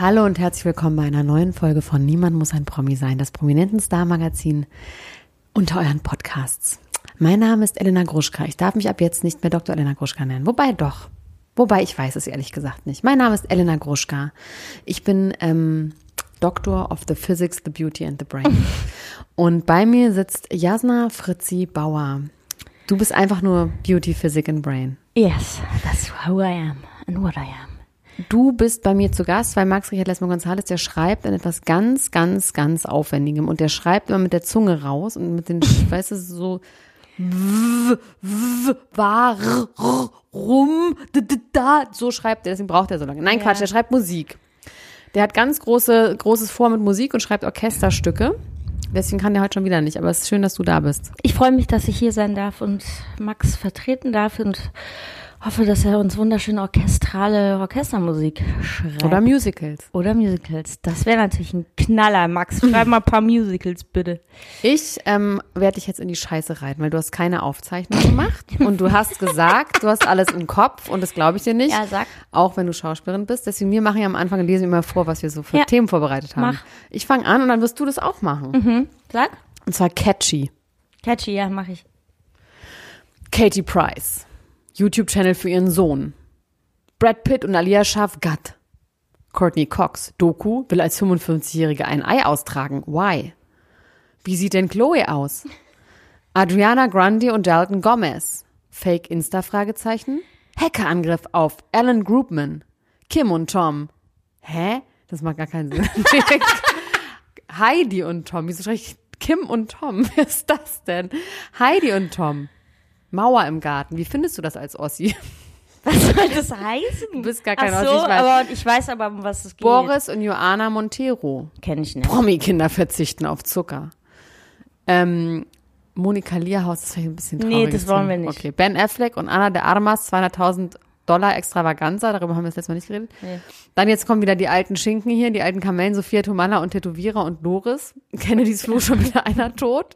Hallo und herzlich willkommen bei einer neuen Folge von Niemand muss ein Promi sein, das prominenten Star-Magazin unter euren Podcasts. Mein Name ist Elena Gruschka. Ich darf mich ab jetzt nicht mehr Dr. Elena Gruschka nennen. Wobei doch. Wobei ich weiß es ehrlich gesagt nicht. Mein Name ist Elena Gruschka. Ich bin ähm, Doctor of the Physics, the Beauty and the Brain. Und bei mir sitzt Jasna Fritzi Bauer. Du bist einfach nur Beauty, Physics and Brain. Yes, that's who I am and what I am. Du bist bei mir zu Gast, weil Max Richard Lesmer González, der schreibt an etwas ganz, ganz, ganz Aufwendigem und der schreibt immer mit der Zunge raus und mit den, weißt du, so warum da so schreibt er, deswegen braucht er so lange. Nein, Quatsch, der schreibt Musik. Der hat ganz große, großes Vor mit Musik und schreibt Orchesterstücke. Deswegen kann der heute schon wieder nicht, aber es ist schön, dass du da bist. Ich freue mich, dass ich hier sein darf und Max vertreten darf und hoffe, dass er uns wunderschöne orchestrale Orchestermusik schreibt. Oder Musicals. Oder Musicals. Das wäre natürlich ein Knaller. Max, schreib mal ein paar Musicals, bitte. Ich ähm, werde dich jetzt in die Scheiße reiten, weil du hast keine Aufzeichnung gemacht und du hast gesagt, du hast alles im Kopf und das glaube ich dir nicht. Ja, sag. Auch wenn du Schauspielerin bist. Deswegen, wir machen ja am Anfang, lesen immer vor, was wir so für Ja. Themen vorbereitet haben. Mach. Ich fange an und dann wirst du das auch machen. Mhm. Sag. Und zwar catchy. Catchy, ja, mach ich. Katie Price. YouTube-Channel für ihren Sohn. Brad Pitt und Alia Schaf Gatt. Courtney Cox. Doku will als 55-Jährige ein Ei austragen. Why? Wie sieht denn Chloe aus? Adriana Grande und Dalton Gomez. Fake Insta-Fragezeichen. Hackerangriff auf Alan Groupman. Kim und Tom. Hä? Das macht gar keinen Sinn. Heidi und Tom. Wieso schreibe ich Kim und Tom? Wer ist das denn? Heidi und Tom. Mauer im Garten. Wie findest du das als Ossi? Was soll das heißen? Du bist gar kein Ach so, Ossi, ich weiß. aber ich weiß aber, um was es geht. Boris und Joana Montero. Kenn ich nicht. Promi-Kinder verzichten auf Zucker. Ähm, Monika Lierhaus, das ist vielleicht ein bisschen Nee, traurig. das wollen wir nicht. Okay, Ben Affleck und Anna de Armas, 200.000 Dollar Extravaganza, darüber haben wir das letzte Mal nicht geredet. Nee. Dann jetzt kommen wieder die alten Schinken hier, die alten Kamellen, Sophia Tomalla und Tätowierer und Doris. Kennedys Fluch schon wieder einer tot.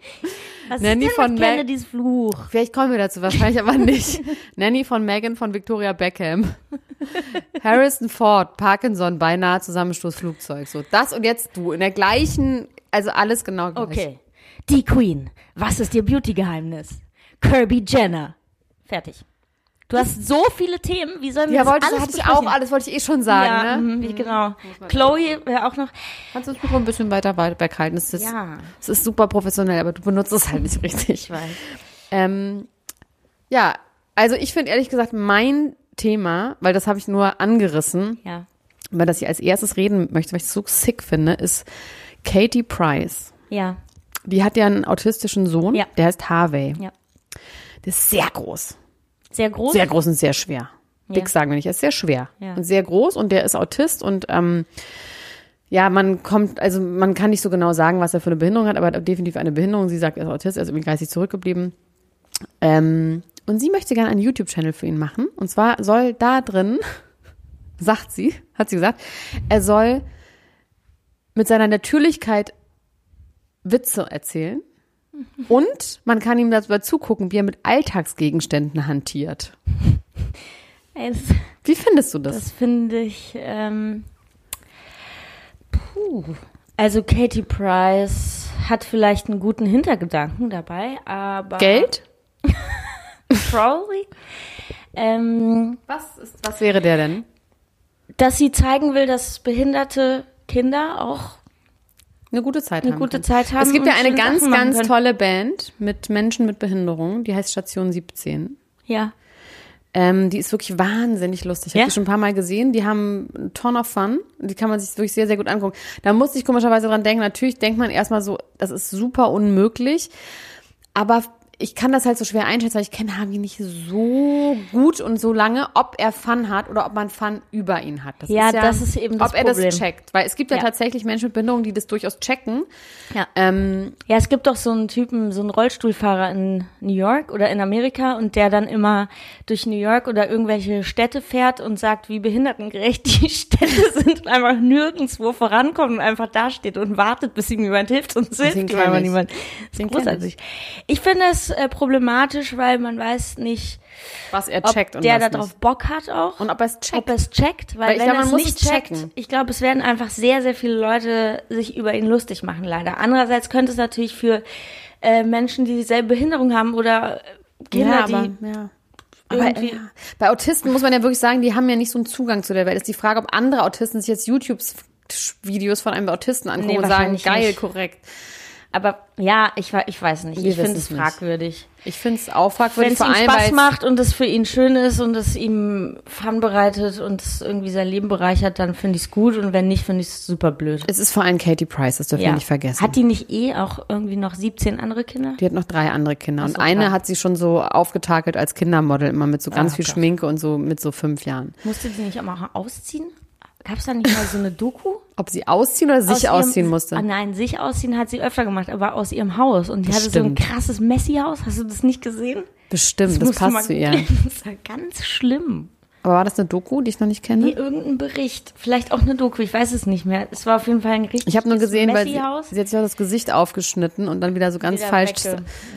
Was Nanny ist denn von Kennedys Fluch? Vielleicht kommen wir dazu, wahrscheinlich aber nicht. Nanny von Megan von Victoria Beckham. Harrison Ford, Parkinson, beinahe Zusammenstoß Flugzeug. So, das und jetzt du. In der gleichen, also alles genau gleich. Okay. Die Queen. Was ist ihr Beauty-Geheimnis? Kirby Jenner. Fertig. Du hast so viele Themen. Wie sollen wir Ja, das wollte, alles hatte ich besprechen? auch alles, wollte ich eh schon sagen, ja, ne? mhm, genau. Chloe wäre auch noch. Kannst du das Mikro ein bisschen weiter weit- weghalten? Es ist, Ja. es ist super professionell, aber du benutzt es halt nicht richtig. Ich weiß. Ähm, ja, also ich finde ehrlich gesagt mein Thema, weil das habe ich nur angerissen, Ja. über das ich als erstes reden möchte, weil ich es so sick finde, ist Katie Price. Ja. Die hat ja einen autistischen Sohn, Ja. der heißt Harvey. Ja. Der ist sehr groß. Sehr groß. Sehr groß und sehr schwer. Ja. Dick sagen wir nicht, er ist sehr schwer. Ja. Und sehr groß und der ist Autist und ähm, ja, man kommt, also man kann nicht so genau sagen, was er für eine Behinderung hat, aber er hat definitiv eine Behinderung. Sie sagt, er ist Autist, er ist irgendwie geistig zurückgeblieben. Ähm, und sie möchte gerne einen YouTube-Channel für ihn machen. Und zwar soll da drin, sagt sie, hat sie gesagt, er soll mit seiner Natürlichkeit Witze erzählen. Und man kann ihm dabei zugucken, wie er mit Alltagsgegenständen hantiert. Das, Wie findest du das? das finde ich. Ähm, puh. Also Katie Price hat vielleicht einen guten Hintergedanken dabei, aber Geld? Probably. Ähm, Was, ist, was wäre der denn? dass sie zeigen will, dass behinderte Kinder auch Eine gute Zeit Eine haben. gute können. Zeit haben Es gibt ja eine ganz, ganz können. tolle Band mit Menschen mit Behinderung, die heißt Station 17. ja Ähm, die ist wirklich wahnsinnig lustig. Ich habe Ja? die schon ein paar Mal gesehen. Die haben einen Ton of Fun. Die kann man sich wirklich sehr, sehr gut angucken. Da musste ich komischerweise dran denken. Natürlich denkt man erstmal so, das ist super unmöglich. Aber ich kann das halt so schwer einschätzen, weil ich kenne Harvey nicht so gut und so lange, ob er Fun hat oder ob man Fun über ihn hat. Das Ja, das ist eben das Ob er Problem. das checkt. Weil es gibt ja, Ja. tatsächlich Menschen mit Behinderung, die das durchaus checken. ja Ähm, Ja, es gibt doch so einen Typen, so einen Rollstuhlfahrer in New York oder in Amerika und der dann immer durch New York oder irgendwelche Städte fährt und sagt, wie behindertengerecht die Städte sind und einfach nirgendwo vorankommt und einfach dasteht und wartet, bis ihm jemand hilft und hilft ihm einfach niemand. Das ist großartig. Ich finde es äh, problematisch, weil man weiß nicht, was er ob checkt und der was da nicht. drauf Bock hat auch. Und ob er es checkt. ob er es checkt, weil, Weil ich wenn glaube, er es nicht es checkt, checken. ich glaube, es werden einfach sehr, sehr viele Leute sich über ihn lustig machen, leider. Andererseits könnte es natürlich für äh, Menschen, die dieselbe Behinderung haben oder äh, Kinder, ja, aber, die ja. Aber ja. bei Autisten muss man ja wirklich sagen, die haben ja nicht so einen Zugang zu der Welt. Ist die Frage, ob andere Autisten sich jetzt YouTube-Videos von einem Autisten angucken Nee, und sagen, geil, nicht. korrekt. Aber ja, ich, ich weiß nicht. Wir ich finde es es fragwürdig. Ich finde es auch Wenn fragwürdig, es vor ihm Spaß macht und es für ihn schön ist und es ihm Fun bereitet und es irgendwie sein Leben bereichert, dann finde ich es gut und wenn nicht, finde ich es super blöd. es ist vor allem Katie Price, das dürfen wir nicht vergessen. Hat die nicht eh auch irgendwie noch 17 andere Kinder? die hat noch drei andere Kinder. Und eine klar. hat sie schon so aufgetakelt als Kindermodel, immer mit so ganz Ah, viel krass. Schminke und so mit so fünf Jahren. Musste sie nicht auch mal ausziehen? Gab es da nicht mal so eine Doku? Ob sie ausziehen oder sich Aus ausziehen ihrem, musste. Ah, nein, sich ausziehen hat sie öfter gemacht, aber aus ihrem Haus. Und die hatte so ein krasses Messi-Haus. Hast du das nicht gesehen? Bestimmt, das, mal passt zu ihr. Das war ganz schlimm. Aber war das eine Doku, die ich noch nicht kenne? Nee, irgendein Bericht. Vielleicht auch eine Doku, ich weiß es nicht mehr. Es war auf jeden Fall ein richtig Ich habe nur gesehen, weil sie, sie hat sich auch das Gesicht aufgeschnitten und dann wieder so ganz Wieder falsch,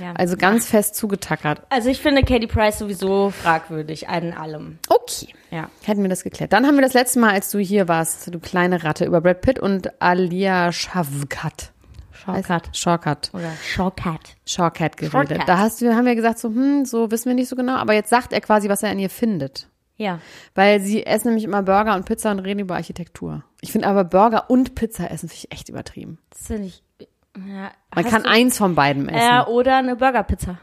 ja. also ganz fest zugetackert. Also ich finde Katie Price sowieso fragwürdig, an allem. Okay. Ja. Hätten wir das geklärt. Dann haben wir das letzte Mal, als du hier warst, du kleine Ratte, über Brad Pitt und Alia Shavkat. Shortcut. Shortcut. Oder Shortcut. Shortcut geredet. Shortcut. Da hast du, haben wir gesagt, so, hm, so wissen wir nicht so genau, aber jetzt sagt er quasi, was er an ihr findet. Ja. Weil sie essen nämlich immer Burger und Pizza und reden über Architektur. Ich finde aber Burger und Pizza essen finde ich echt übertrieben. Das finde ich. Ja, Man kann eins von beiden essen. Ja, oder eine Burgerpizza.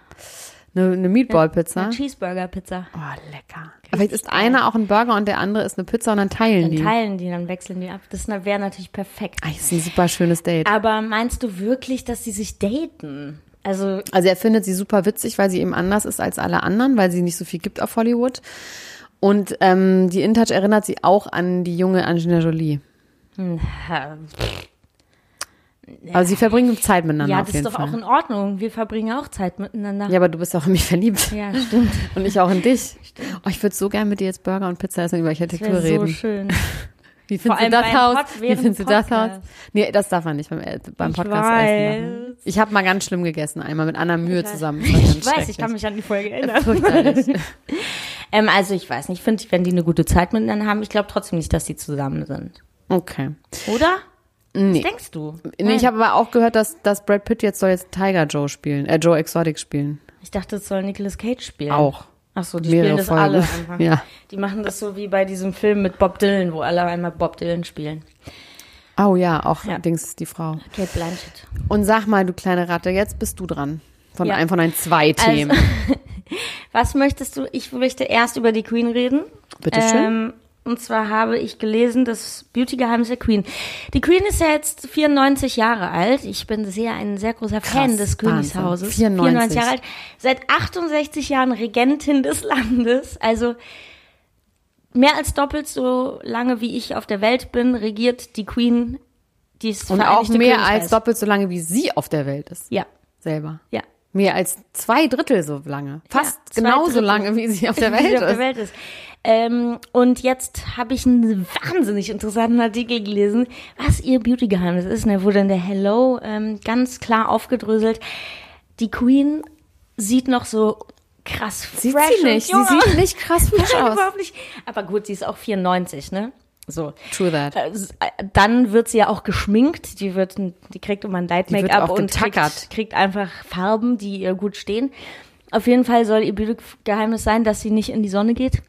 Eine, eine Meatball-Pizza. Eine Cheeseburger-Pizza. Oh, lecker. Vielleicht ist einer auch ein Burger und der andere ist eine Pizza und dann teilen Dann die. teilen die, dann wechseln die ab. Das wäre natürlich perfekt. Das ist ein super schönes Date. Aber meinst du wirklich, dass sie sich daten? Also, Also er findet sie super witzig, weil sie eben anders ist als alle anderen, weil sie nicht so viel gibt auf Hollywood. Und ähm, die InTouch erinnert sie auch an die junge Angelina Jolie. Aber sie verbringen Zeit miteinander ja, das ist doch Fall. auch in Ordnung. Wir verbringen auch Zeit miteinander. ja, aber du bist auch in mich verliebt. Ja, stimmt. Und ich auch in dich. Oh, ich würde so gerne mit dir jetzt Burger und Pizza essen und über Das Architektur wäre so reden. schön. Wie findest du das Haus? Pod- Wie findest du das Haus? Nee, das darf man nicht beim, äh, beim Ich Podcast weiß. essen. Machen. Ich habe mal ganz schlimm gegessen, einmal mit Anna Mühe zusammen. Ich weiß, ich kann mich an die Folge erinnern. Ähm, also ich weiß nicht, ich finde, wenn die eine gute Zeit miteinander haben, ich glaube trotzdem nicht, dass die zusammen sind. Okay. Oder? Nee. Was denkst du? Nee, ich habe aber auch gehört, dass, dass Brad Pitt jetzt soll jetzt Tiger Joe spielen, äh, Joe Exotic spielen. Ich dachte, es soll Nicolas Cage spielen. Auch. Ach so, die spielen das Folgen. alle einfach. Ja. Die machen das so wie bei diesem Film mit Bob Dylan, wo alle einmal Bob Dylan spielen. Oh ja, auch Ja. Dings ist die Frau. Kate Blanchett. Und sag mal, du kleine Ratte, jetzt bist du dran. Von Ja. einem von den zwei Themen. Was möchtest du? Ich möchte erst über die Queen reden. Bitte schön. Ähm, und zwar habe ich gelesen, das Beauty-Geheimnis der Queen. Die Queen ist ja jetzt 94 Jahre alt. Ich bin sehr ein sehr großer Fan Krass, des Königshauses. Wahnsinn. 94. Jahre alt. Seit 68 Jahren Regentin des Landes. Also mehr als doppelt so lange wie ich auf der Welt bin, regiert die Queen dies Und auch mehr Königreich. als doppelt so lange, wie sie auf der Welt ist. Ja, Selber. ja. Mehr als zwei Drittel so lange. Fast Ja, genauso Drittel. lange, wie sie auf der Welt auf ist. der Welt ist. Ähm, und jetzt habe ich einen wahnsinnig interessanten Artikel gelesen, was ihr Beauty-Geheimnis ist. Und da wurde in der Hello ähm, ganz klar aufgedröselt. Die Queen sieht noch so krass Sieht fresh sie nicht. Sie sieht nicht krass frisch aus. überhaupt nicht. Aber gut, sie ist auch 94, ne? So. True that. Äh, äh, Dann wird sie ja auch geschminkt. Die wird, die kriegt immer ein Light Make-up und kriegt, kriegt einfach Farben, die ihr gut stehen. Auf jeden Fall soll ihr Beauty-Geheimnis sein, dass sie nicht in die Sonne geht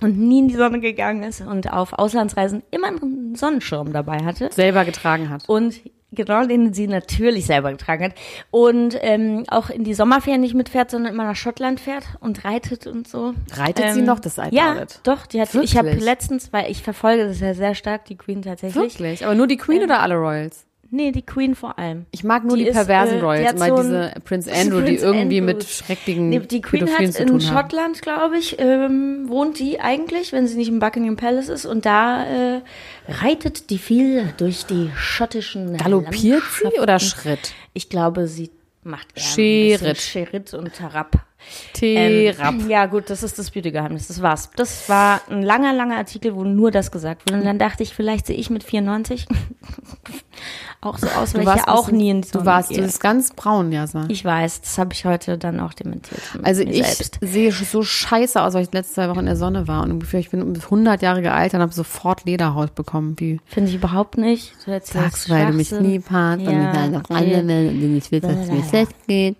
und nie in die Sonne gegangen ist und auf Auslandsreisen immer einen Sonnenschirm dabei hatte. Selber getragen hat. Und genau den sie natürlich selber getragen hat. Und ähm, auch in die Sommerferien nicht mitfährt, sondern immer nach Schottland fährt und reitet und so. Reitet sie noch, das alte Ja, doch. Die hat, ich habe Wirklich? letztens, weil ich verfolge das ja sehr stark, die Queen tatsächlich. Wirklich? Aber nur die Queen oder alle Royals? Nee, die Queen vor allem. Ich mag nur die, Die ist, perversen äh, die Royals, hat immer so diese Prince Andrew, die Prince irgendwie Andrew. mit schrecklichen Nee, die Queen Pädophilen hat in. Schottland, glaube ich, ähm, wohnt die eigentlich, wenn sie nicht im Buckingham Palace ist. Und da äh, reitet die viel durch die schottischen Galoppiert sie oder Schritt? Ich glaube, sie macht ein bisschen Schritt und Tarab. Terab. Ähm, ja, gut, das ist das Beauty-Geheimnis. Das war's. Das war ein langer, langer Artikel, wo nur das gesagt wurde. Und dann dachte ich, vielleicht sehe ich mit 94 auch so aus, weil ich ja auch nie in Du warst, gehe. du bist ganz braun, Jasa. Ich weiß, das habe ich heute dann auch dementiert. Also ich selbst. sehe so scheiße aus, weil ich die letzten zwei Wochen in der Sonne war und ungefähr ich bin um 100 Jahre gealtert und habe sofort Lederhaut bekommen. Wie Finde ich überhaupt nicht. Du sagst, weil du mich Schwachsinn. lieb hast und Ja, ich okay. will und du nicht willst, dass es mir schlecht geht.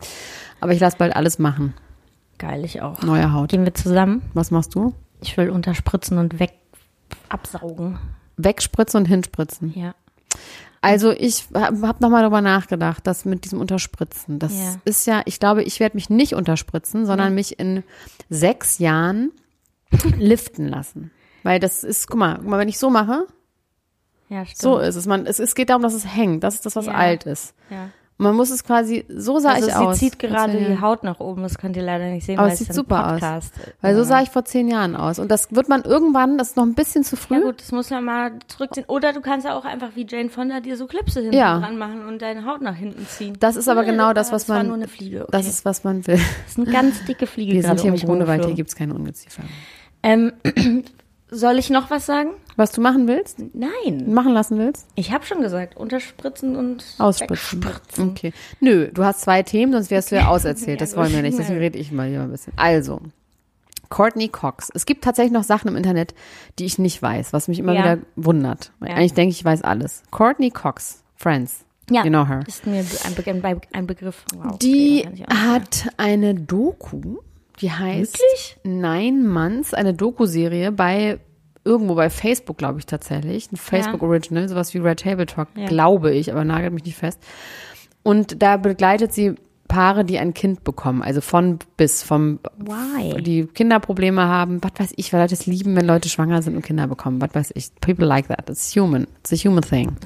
Aber ich lasse bald alles machen. Geil, ich auch. Neue Haut. Gehen wir zusammen. Was machst du? Ich will unterspritzen und weg absaugen. Wegspritzen und hinspritzen. Ja. Also ich habe hab nochmal darüber nachgedacht, dass mit diesem Unterspritzen, das Ja. ist ja, ich glaube, ich werde mich nicht unterspritzen, sondern mich in sechs Jahren liften lassen. Weil das ist, guck mal, guck mal, wenn ich so mache, Ja, so ist es. Man, es, es geht darum, dass es hängt. Das ist das, was Ja. alt ist. Ja. Man muss es quasi, so sah Also ich sie aus. zieht gerade die. Haut nach oben, das könnt ihr leider nicht sehen, Aber weil es sieht super aus. Podcast. Weil so sah ich vor zehn Jahren aus. Und das wird man irgendwann, das ist noch ein bisschen zu früh. Ja gut, das muss man mal zurückziehen. Oder du kannst ja auch einfach wie Jane Fonda dir so Klipse hinten Ja. dran machen und deine Haut nach hinten ziehen. Das ist aber Oder- genau das, was das war man, nur eine Fliege. Okay. das ist, was man will. das ist eine ganz dicke Fliege Wir sind hier im Grunewald, hier rumgeflogen. gibt's keine Ungeziefer. Ähm, soll ich noch was sagen? Was du machen willst? Nein. Machen lassen willst? Ich habe schon gesagt, unterspritzen und Ausspritzen. wegspritzen. Okay. Nö, du hast zwei Themen, sonst wärst du ja auserzählt. Das wollen wir nicht. Deswegen rede ich mal hier ein bisschen. Also, Courtney Cox. Es gibt tatsächlich noch Sachen im Internet, die ich nicht weiß, was mich immer Ja. wieder wundert. Ja. Eigentlich denke ich, ich weiß alles. Courtney Cox, Friends. Ja, You know her. ist mir ein, Be ein, Be ein Begriff. Wow, Die okay, hat eine Doku, die heißt Wirklich? Nine Months, eine Doku-Serie bei irgendwo bei Facebook, glaube ich tatsächlich. Ein Facebook Original, sowas wie Red Table Talk, Ja. glaube ich, aber nagelt mich nicht fest. Und da begleitet sie Paare, die ein Kind bekommen, also von bis, vom, Why? die Kinderprobleme haben, was weiß ich, weil Leute es lieben, wenn Leute schwanger sind und Kinder bekommen, was weiß ich. People like that. It's human. It's a human thing.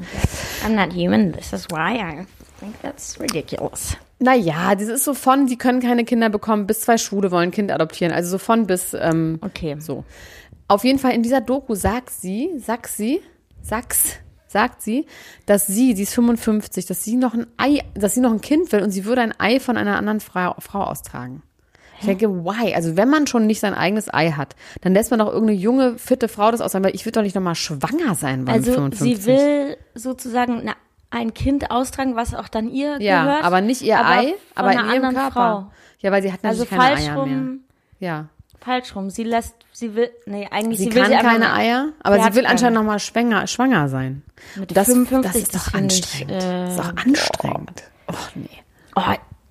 I'm not human, this is why I think that's ridiculous. Naja, das ist so von, die können keine Kinder bekommen, bis zwei Schwule wollen Kind adoptieren. Also so von bis, ähm, Okay. so. Auf jeden Fall in dieser Doku sagt sie, sagt sie, sag's, sagt sie, dass sie, sie ist 55, dass sie noch ein Ei, dass sie noch ein Kind will und sie würde ein Ei von einer anderen Frau, Frau austragen. Ich denke, why? Also wenn man schon nicht sein eigenes Ei hat, dann lässt man doch irgendeine junge, fitte Frau das austragen, weil ich würde doch nicht nochmal schwanger sein bei Also 55. sie will sozusagen na, ein Kind austragen, was auch dann ihr ja, gehört. aber nicht ihr aber Ei, aber in ihrem Körper. Frau. Ja, weil sie hat Also natürlich keine falsch Eier mehr. rum, Ja. falsch rum. Sie lässt, sie will, nee, eigentlich Sie, sie, will kann sie einfach keine Eier, aber Sie sie will keine. anscheinend nochmal schwanger, schwanger sein. Mit das, 55, das ist das doch ich, anstrengend. äh, das ist doch anstrengend. Och nee. Oh,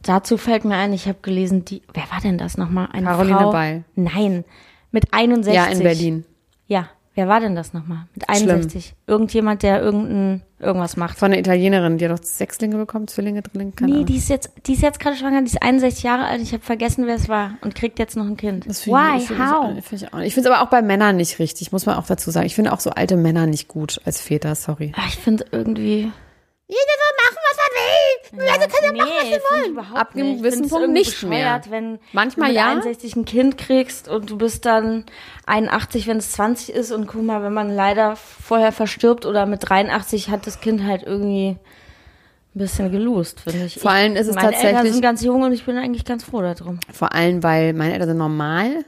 dazu fällt mir ein, ich habe gelesen, die, wer war denn das nochmal? Eine Caroline Frau? Beil. Nein, mit 61. Ja, in Berlin. Ja, wer war denn das nochmal? Mit 61. Irgendjemand, der irgendein, irgendwas macht. Von einer Italienerin, die hat doch Sechslinge bekommen, Zwillinge, Drillinge, keine Nee, Ahnung. die ist jetzt, die ist jetzt gerade schwanger, die ist 61 Jahre alt, ich habe vergessen, wer es war und kriegt jetzt noch ein Kind. Das Why? ich, ich finde es How? ich auch nicht. Ich finde es aber auch bei Männern nicht richtig, muss man auch dazu sagen. Ich finde auch so alte Männer nicht gut als Väter, sorry. Ah, Ich finde irgendwie. Jeder soll machen, was er will. Ja, nee, find ich überhaupt Ab einem gewissen Punkt nicht mehr. Wenn Manchmal du mit ja. 61 ein Kind kriegst und du bist dann 81, wenn es 20 ist und guck mal, wenn man leider vorher verstirbt oder mit 83 hat das Kind halt irgendwie ein bisschen gelost, finde ich. Vor allem ist es meine Eltern tatsächlich- sind ganz jung und ich bin eigentlich ganz froh darum. Vor allem, weil meine Eltern sind normal.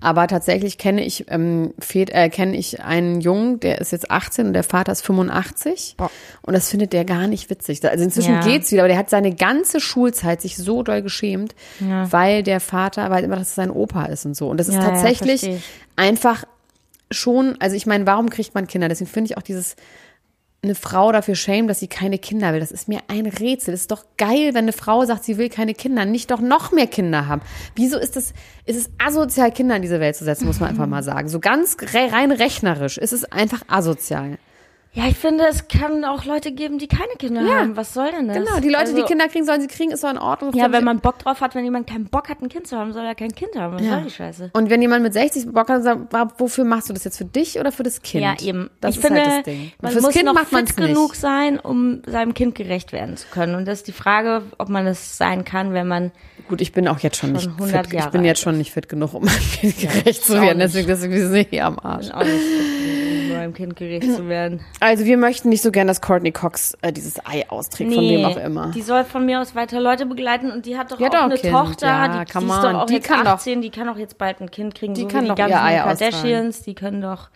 Aber tatsächlich kenne ich, ähm, äh, kenne ich einen Jungen, der ist jetzt 18 und der Vater ist 85. Boah. Und das findet der gar nicht witzig. Also inzwischen Ja. geht's wieder, aber der hat seine ganze Schulzeit sich so doll geschämt, Ja. weil der Vater, weil immer das sein Opa ist und so. Und das ist Ja, tatsächlich einfach schon, also ich meine, warum kriegt man Kinder? Deswegen finde ich auch dieses eine Frau dafür schämen, dass sie keine Kinder will. Das ist mir ein Rätsel. Das ist doch geil, wenn eine Frau sagt, sie will keine Kinder, nicht doch noch mehr Kinder haben. Wieso ist es, ist es asozial, Kinder in diese Welt zu setzen, muss man einfach mal sagen. So ganz re rein rechnerisch ist es einfach asozial. Ja, ich finde, es kann auch Leute geben, die keine Kinder Ja. haben. Was soll denn das? Genau, die Leute, Also, die Kinder kriegen, sollen sie kriegen, ist doch in Ordnung. Ja, wenn man Bock drauf hat, wenn jemand keinen Bock hat, ein Kind zu haben, soll er kein Kind haben. Was Ja. soll die Scheiße? Und wenn jemand mit 60 Bock hat, sagt, wofür machst du das jetzt für dich oder für das Kind? Ja, eben. Das ich ist finde, halt das Ding. Man fürs muss Kind noch macht man fit nicht. genug sein, um seinem Kind gerecht werden zu können. Und das ist die Frage, ob man es sein kann, wenn man Gut, ich bin auch jetzt schon, Schon nicht 100 fit. Ich Jahre bin jetzt schon nicht fit genug, um meinem Kind gerecht zu werden. Deswegen, deswegen sind wir hier am Arsch. auch nicht fit, seinem Kind gerecht zu werden. Also wir möchten nicht so gern, dass Courtney Cox äh, dieses Ei austrägt, von wem auch immer. Die soll von mir aus weiter Leute begleiten und die hat doch Die auch auch eine ein Kind. Tochter, Ja, die, die ist doch auch Die jetzt kann doch- 18, die kann auch jetzt bald ein Kind kriegen, Die so kann doch die ganzen Ei austragen. Kardashians, die können doch,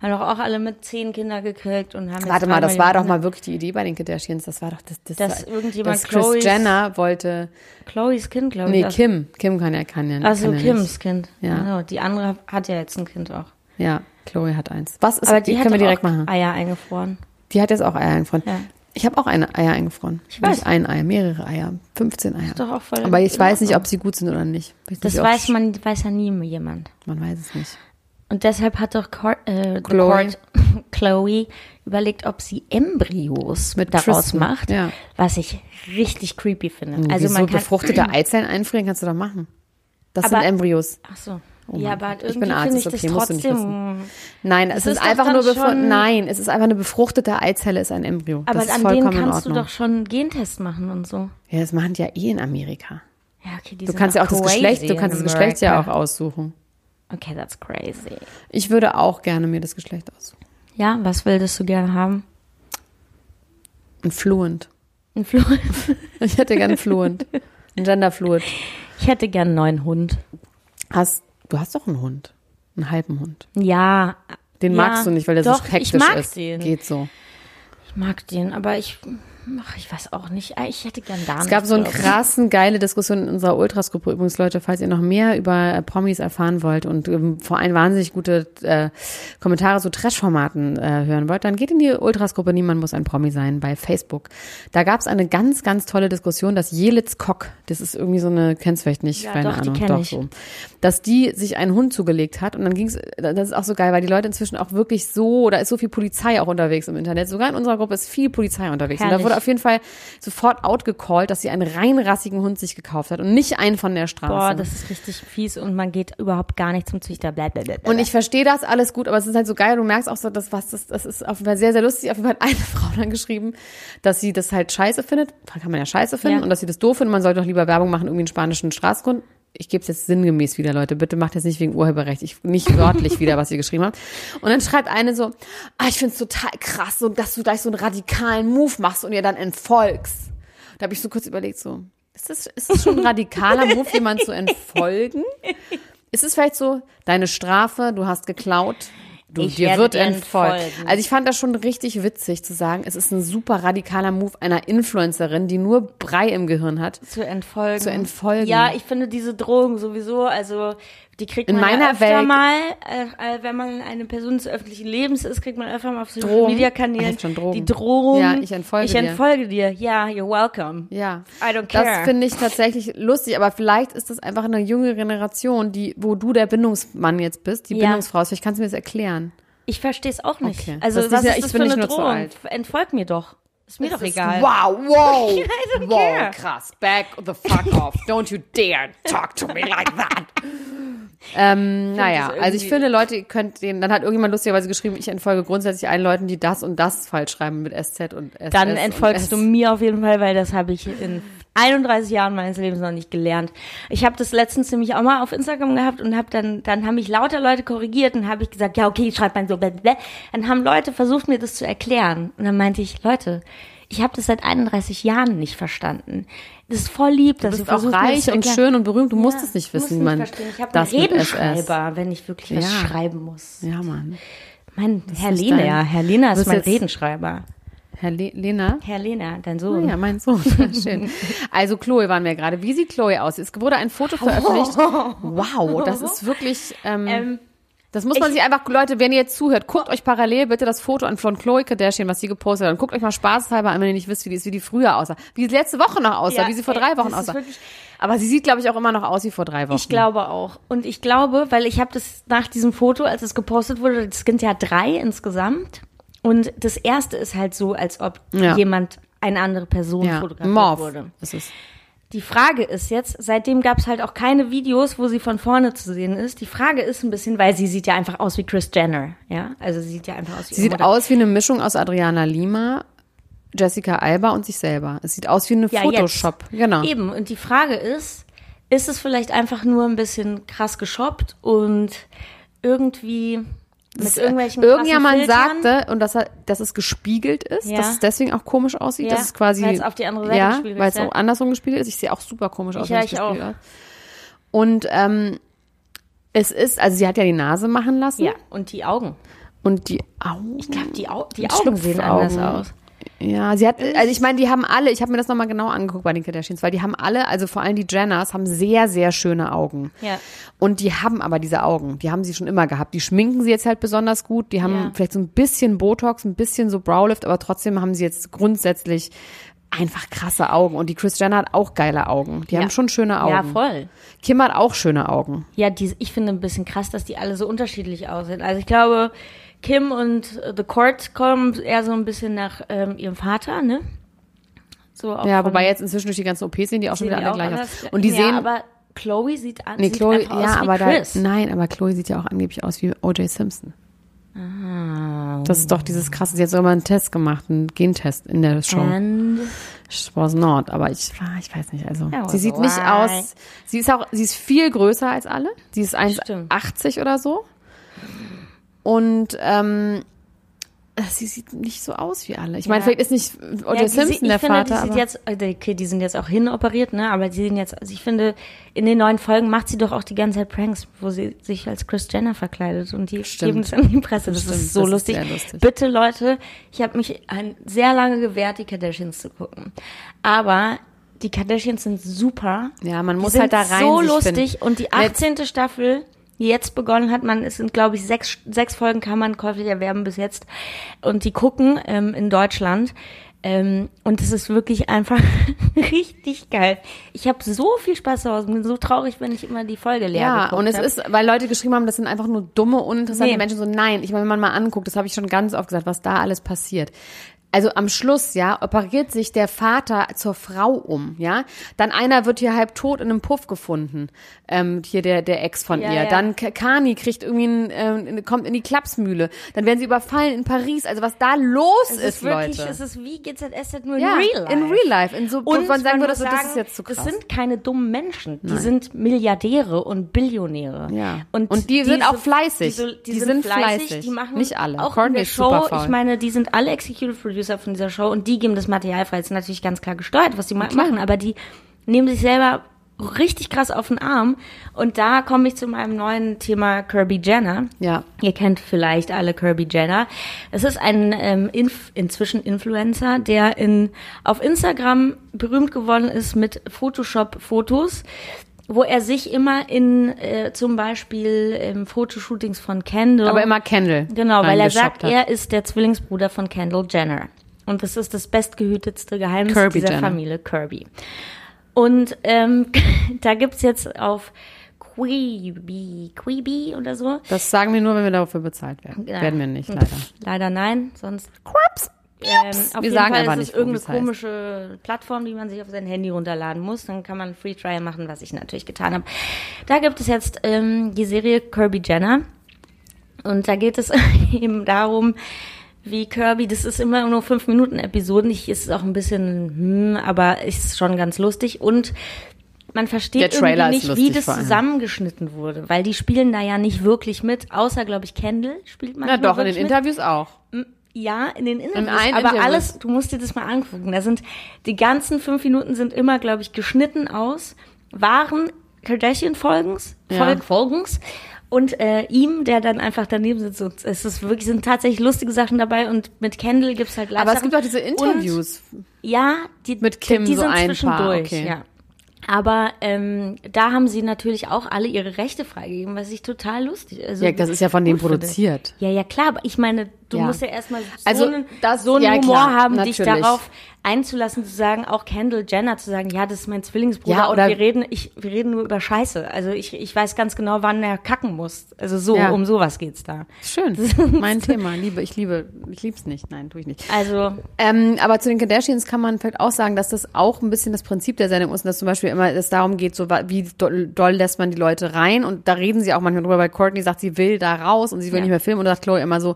haben doch auch alle mit zehn Kinder gekriegt und haben Warte mal, das war doch mal wirklich die Idee bei den Kardashians. Das war doch das, das Dass war, irgendjemand dass Chris Chloes- Jenner wollte. Chloes Kind, glaube ich. Nee, Kim. Kim kann ja, kann ja, Also kann ja Kims Nicht. Kind. Ja. Genau, die andere hat ja jetzt ein Kind auch. Ja, Chloe hat eins. Was ist? Aber die, die, können wir direkt machen. Eier eingefroren. Die hat jetzt auch Eier eingefroren. Ja. Ich habe auch eine Eier eingefroren. Ich weiß. Nicht ein Ei, mehrere Eier, 15 Eier. doch auch voll Aber ich weiß nicht, ob sie gut sind oder nicht. Das nicht, ob- weiß man, weiß ja nie jemand. Man weiß es nicht. Und deshalb hat doch Cor äh, Chloe. Chloe überlegt, ob sie Embryos Mit daraus Tristan, macht, ja. was ich richtig creepy finde. Also Also man kann, befruchtete Eizellen einfrieren kannst du doch machen. Das Aber- sind Embryos. Ach so. Oh ja, aber Gott. Ich irgendwie bin Arzt, ich okay, das musst du nicht trotzdem. Nein, es ist, ist einfach nur Nein, es ist einfach eine befruchtete Eizelle, ist ein Embryo. Aber das ist an denen kannst du doch schon einen Gentest machen und so. Ja, das machen die ja eh in Amerika. Ja, okay, die Du kannst ja auch das Geschlecht, du kannst das Geschlecht ja auch aussuchen. Okay, that's crazy. Ich würde auch gerne mir das Geschlecht aussuchen. Ja, was würdest du gerne haben? Ein Fluent. Ein Flo Ich hätte gerne Fluent. Ein Genderfluid. Ich hätte gern einen neuen Hund. Hast, du hast doch einen Hund. Einen halben Hund. Ja. Den ja, magst du nicht, weil der doch, so hektisch ich mag ist. Den. Geht so. Ich mag den, aber ich, ach, ich weiß auch nicht. Ich hätte gern gar Es gab so eine eine krassen, geile Diskussion in unserer Ultras-Gruppe. Übrigens, Leute, falls ihr noch mehr über äh, Promis erfahren wollt und ähm, vor allem wahnsinnig gute äh, Kommentare zu Trash-Formaten äh, hören wollt, dann geht in die Ultras-Gruppe Niemand muss ein Promi sein bei Facebook. Da gab es eine ganz, ganz tolle Diskussion, dass Jelitz Kock, das ist irgendwie so eine, kennst du vielleicht nicht, Ja, keine doch, die Ahnung, kenn doch ich. so, dass die sich einen Hund zugelegt hat und dann ging es, das ist auch so geil, weil die Leute inzwischen auch wirklich so, da ist so viel Polizei auch unterwegs im Internet, sogar in unserer Gruppe ist viel Polizei unterwegs und da Herrlich. Wurde auf jeden Fall sofort outgecallt, dass sie einen reinrassigen Hund sich gekauft hat und nicht einen von der Straße. Boah, das ist richtig fies und man geht überhaupt gar nicht zum Züchter. Blablabla. und ich verstehe das alles gut, aber es ist halt so geil. Du merkst auch so, dass was das, das ist auf jeden Fall sehr, sehr lustig. Auf jeden Fall hat eine Frau dann geschrieben, dass sie das halt scheiße findet. Kann man ja scheiße finden Ja. und dass sie das doof findet. Man sollte doch lieber Werbung machen, irgendwie einen spanischen Straßengrund. Ich gebe es jetzt sinngemäß wieder, Leute. Bitte macht jetzt nicht wegen Urheberrecht. Ich nicht wörtlich wieder, was sie geschrieben hat. Und dann schreibt eine so, ah, ich finde es total krass, so, dass du gleich so einen radikalen Move machst und ihr dann entfolgst. Da habe ich so kurz überlegt, so, ist das, ist das schon ein radikaler Move, jemand zu entfolgen? Ist es vielleicht so, deine Strafe, du hast geklaut, du, Ich dir werde wird entfolgt. Also ich fand das schon richtig witzig zu sagen, es ist ein super radikaler Move einer Influencerin, die nur Brei im Gehirn hat. zu entfolgen. Zu entfolgen. Ja, ich finde diese Drohung sowieso, also die kriegt In man ja meiner öfter Welt- mal, äh, äh, wenn man eine Person des öffentlichen Lebens ist, kriegt man öfter mal auf Social Drohung? Media Kanälen die Drohung. Ja, ich entfolge ich dir. entfolge dir. Ja, you're welcome. Ja. I don't care. Das finde ich tatsächlich lustig, aber vielleicht ist das einfach eine junge Generation, die, wo du der Bindungsmann jetzt bist, die Ja. Bindungsfrau. Vielleicht kannst du mir das erklären. Ich verstehe es auch nicht. Okay. Also Das ist was ja- ist das für eine Drohung? Entfolg mir doch. Ist mir doch Das ist- egal. Wow, wow. wow, care. krass. Back the fuck off. Don't you dare talk to me like that. ähm, naja, also ich finde, Leute, ihr könnt den, dann hat irgendjemand lustigerweise geschrieben, ich entfolge grundsätzlich allen Leuten, die das und das falsch schreiben mit SZ und SS. Dann entfolgst du mir auf jeden Fall, weil das habe ich in 31 Jahren meines Lebens noch nicht gelernt. Ich habe das letztens nämlich auch mal auf Instagram gehabt und habe dann, dann haben mich lauter Leute korrigiert und habe ich gesagt, ja okay, schreibt man so, blablabla. Dann haben Leute versucht mir das zu erklären und dann meinte ich, Leute, ich habe das seit 31 Jahren nicht verstanden. Das ist voll lieb, dass Du auch das reich und erklären. schön und berühmt, du musst Ja, es nicht wissen, wie man verstehen. Ich habe das einen. Redenschreiber, wenn ich wirklich was Ja. schreiben muss. Ja, Mann. Mein Herr ist Lehner, dein- Herr Du ist mein Redenschreiber. Herr Le Lena? Herr Lehner, dein Sohn. Ja, mein Sohn. Schön. Also Chloe waren wir gerade. Wie sieht Chloe aus? Es wurde ein Foto veröffentlicht. Wow, das ist wirklich. Ähm, Ähm, Das muss man Ich- sich einfach, Leute, wenn ihr jetzt zuhört, guckt euch parallel bitte das Foto an von Chloe Kardashian, was sie gepostet hat. Und guckt euch mal spaßhalber an, wenn ihr nicht wisst, wie die ist, wie die früher aussah. Wie sie letzte Woche noch aussah, Ja, wie sie vor drei Wochen das ist aussah. Aber sie sieht, glaube ich, auch immer noch aus wie vor drei Wochen. Ich glaube auch. Und ich glaube, weil ich habe das nach diesem Foto, als es gepostet wurde, es sind ja drei insgesamt. Und das erste ist halt so, als ob Ja. jemand, eine andere Person ja. fotografiert Morph wurde. ist es. Die Frage ist jetzt, seitdem gab es halt auch keine Videos, wo sie von vorne zu sehen ist. Die Frage ist ein bisschen, weil sie sieht ja einfach aus wie Chris Jenner, ja? Also sie sieht ja einfach aus wie Sie sieht Mutter. aus wie eine Mischung aus Adriana Lima, Jessica Alba und sich selber. Es sieht aus wie eine Ja, Photoshop. jetzt. Genau. Eben. Und die Frage ist, ist es vielleicht einfach nur ein bisschen krass geshoppt und irgendwie mit irgendwelchen Irgendjemand sagte, und dass, er, dass es gespiegelt ist, Ja. dass es deswegen auch komisch aussieht, Ja, dass es quasi, weil es auf die andere Seite ja, gespiegelt weil es ja. auch andersrum gespiegelt ist. Ich sehe auch super komisch aus. ja, wenn es ich auch. Und ähm, es ist, also sie hat ja die Nase machen lassen Ja, und die Augen. und die Augen. Ich glaube, die, Au die Augen sehen anders aus. Ja, sie hat, also ich meine, die haben alle, ich habe mir das nochmal genau angeguckt bei den Kardashians, weil die haben alle, also vor allem die Jenners, haben sehr, sehr schöne Augen. Ja. Und die haben aber diese Augen, die haben sie schon immer gehabt. Die schminken sie jetzt halt besonders gut. Die haben Ja. vielleicht so ein bisschen Botox, ein bisschen so Browlift, aber trotzdem haben sie jetzt grundsätzlich einfach krasse Augen. Und die Chris Jenner hat auch geile Augen. Die Ja. haben schon schöne Augen. Ja, voll. Kim hat auch schöne Augen. Ja, die, ich finde ein bisschen krass, dass die alle so unterschiedlich aussehen. Also ich glaube, Kim und The Court kommen eher so ein bisschen nach ähm, ihrem Vater, ne? So Ja, wobei jetzt inzwischen durch die ganzen OPs sehen die auch schon wieder alle gleich aus. Und die ja, sehen, aber Chloe sieht an, nee, sieht Chloe, ja, wie aber da, nein, aber Chloe sieht ja auch angeblich aus wie O.J. Simpson. Ah. Das ist doch dieses krasse, sie hat sogar mal einen Test gemacht, einen Gentest in der Show. And It was not, aber ich, ich weiß nicht, also sie sieht nicht why? aus, sie ist auch, sie ist viel größer als alle, sie ist Stimmt. 1,80 oder so und ähm, sie sieht nicht so aus wie alle. Ich meine, Ja. vielleicht ist nicht O.J. Ja, Simpson sie- ich der finde, Vater, die sieht jetzt, äh, okay, die sind jetzt auch hinoperiert, ne? Aber die sind jetzt, also ich finde, in den neuen Folgen macht sie doch auch die ganze Zeit Pranks, wo sie sich als Chris Jenner verkleidet und die Stimmt. geben es an die Presse. Das Stimmt, ist so das ist lustig. sehr lustig. Bitte, Leute, ich habe mich ein, sehr lange gewehrt, die Kardashians zu gucken. Aber die Kardashians sind super. ja, man muss halt da rein so lustig finden. und die Jetzt- 18. Staffel, die jetzt begonnen hat, man es sind glaube ich sechs, sechs Folgen kann man käuflich erwerben bis jetzt und die gucken ähm, in Deutschland ähm, und es ist wirklich einfach richtig geil. Ich habe so viel Spaß zu Hause, bin so traurig, wenn ich immer die Folge leer Ja, und es hab. ist, weil Leute geschrieben haben, das sind einfach nur dumme, uninteressante Nee. Menschen. So, nein, ich meine, wenn man mal anguckt, das habe ich schon ganz oft gesagt, was da alles passiert. Also am Schluss, ja, operiert sich der Vater zur Frau um, ja. Dann einer wird hier halb tot in einem Puff gefunden, ähm, hier der der Ex von Ja, ihr. ja. Dann Kani kriegt irgendwie, ein, ähm, kommt in die Klapsmühle. Dann werden sie überfallen in Paris. Also was da los es ist, ist wirklich, Leute. es ist wie GZSZ nur ja, in Real Life. in Real Life, in so, Und man sagen würde, so, das ist jetzt zu krass. Das sind keine dummen Menschen. Die sind Milliardäre und Billionäre. Ja. Und die sind auch fleißig. Die, die Die sind, sind fleißig. Die machen Nicht alle. Auch Courtney in der Show. Ich meine, die sind alle Executive Producer von dieser Show und die geben das Material frei. Das ist natürlich ganz klar gesteuert, was die ma machen. Aber die nehmen sich selber richtig krass auf den Arm. Und da komme ich zu meinem neuen Thema Kirby Jenner. ja. Ihr kennt vielleicht alle Kirby Jenner. Es ist ein ähm, Inf inzwischen Influencer, der in, auf Instagram berühmt geworden ist mit Photoshop-Fotos, wo er sich immer in äh, zum Beispiel ähm, Fotoshootings von Kendall. Aber immer Kendall. Genau, weil er sagt, hat. er ist der Zwillingsbruder von Kendall Jenner. Und das ist das bestgehütetste Geheimnis Kirby dieser Jenner. Familie, Kirby. Und ähm, da gibt's jetzt auf Quibi, Quibi oder so. Das sagen wir nur, wenn wir dafür bezahlt werden. Ja. Werden wir nicht, leider. Pff, Leider nein, sonst. Craps. Ähm, auf Wir jeden sagen Fall einfach ist nicht, irgendeine heißt. komische Plattform, die man sich auf sein Handy runterladen muss. Dann kann man einen Free Trial machen, was ich natürlich getan habe. Da gibt es jetzt ähm, die Serie Kirby Jenner. Und da geht es eben darum, wie Kirby, das ist immer nur fünf Minuten Episoden. Ich ist auch ein bisschen, hm, aber ist schon ganz lustig. Und man versteht irgendwie nicht, wie das zusammengeschnitten wurde, weil die spielen da ja nicht wirklich mit, außer glaube ich Kendall spielt man. Na doch, in den Interviews auch. Ja, in den Interviews. einen aber Interview. alles, du musst dir das mal angucken. Da sind die ganzen fünf Minuten sind immer, glaube ich, geschnitten aus wahren Kardashian-Folgens, Ja. Folg Folgens. Und äh, ihm, der dann einfach daneben sitzt. Und es ist wirklich, sind tatsächlich lustige Sachen dabei. Und mit Kendall gibt's halt Aber es gibt auch diese Und, Interviews. ja, die, Mit Kim die so sind ein zwischendurch, okay. ja. Aber ähm, da haben sie natürlich auch alle ihre Rechte freigegeben, was ich total lustig. Also Ja, das ist ja von denen gut finde. produziert. Ja, ja, klar, aber ich meine, du Ja. musst ja erstmal so Also, einen, das- so einen ja, Humor klar, haben, dich natürlich. darauf einzulassen, zu sagen, auch Kendall Jenner zu sagen, ja, das ist mein Zwillingsbruder Ja, oder- und wir reden, ich, wir reden nur über Scheiße. Also ich, ich weiß ganz genau, wann er kacken muss. Also so, Ja. um sowas geht's da. Schön. Mein Thema. Liebe, ich liebe, ich lieb's nicht. Nein, tue ich nicht. Also, Ähm, aber zu den Kardashians kann man vielleicht auch sagen, dass das auch ein bisschen das Prinzip der Sendung ist und dass zum Beispiel immer es darum geht, so wie doll, lässt man die Leute rein und da reden sie auch manchmal drüber, weil Courtney sagt, sie will da raus und sie will Ja. nicht mehr filmen und sagt Chloe immer so,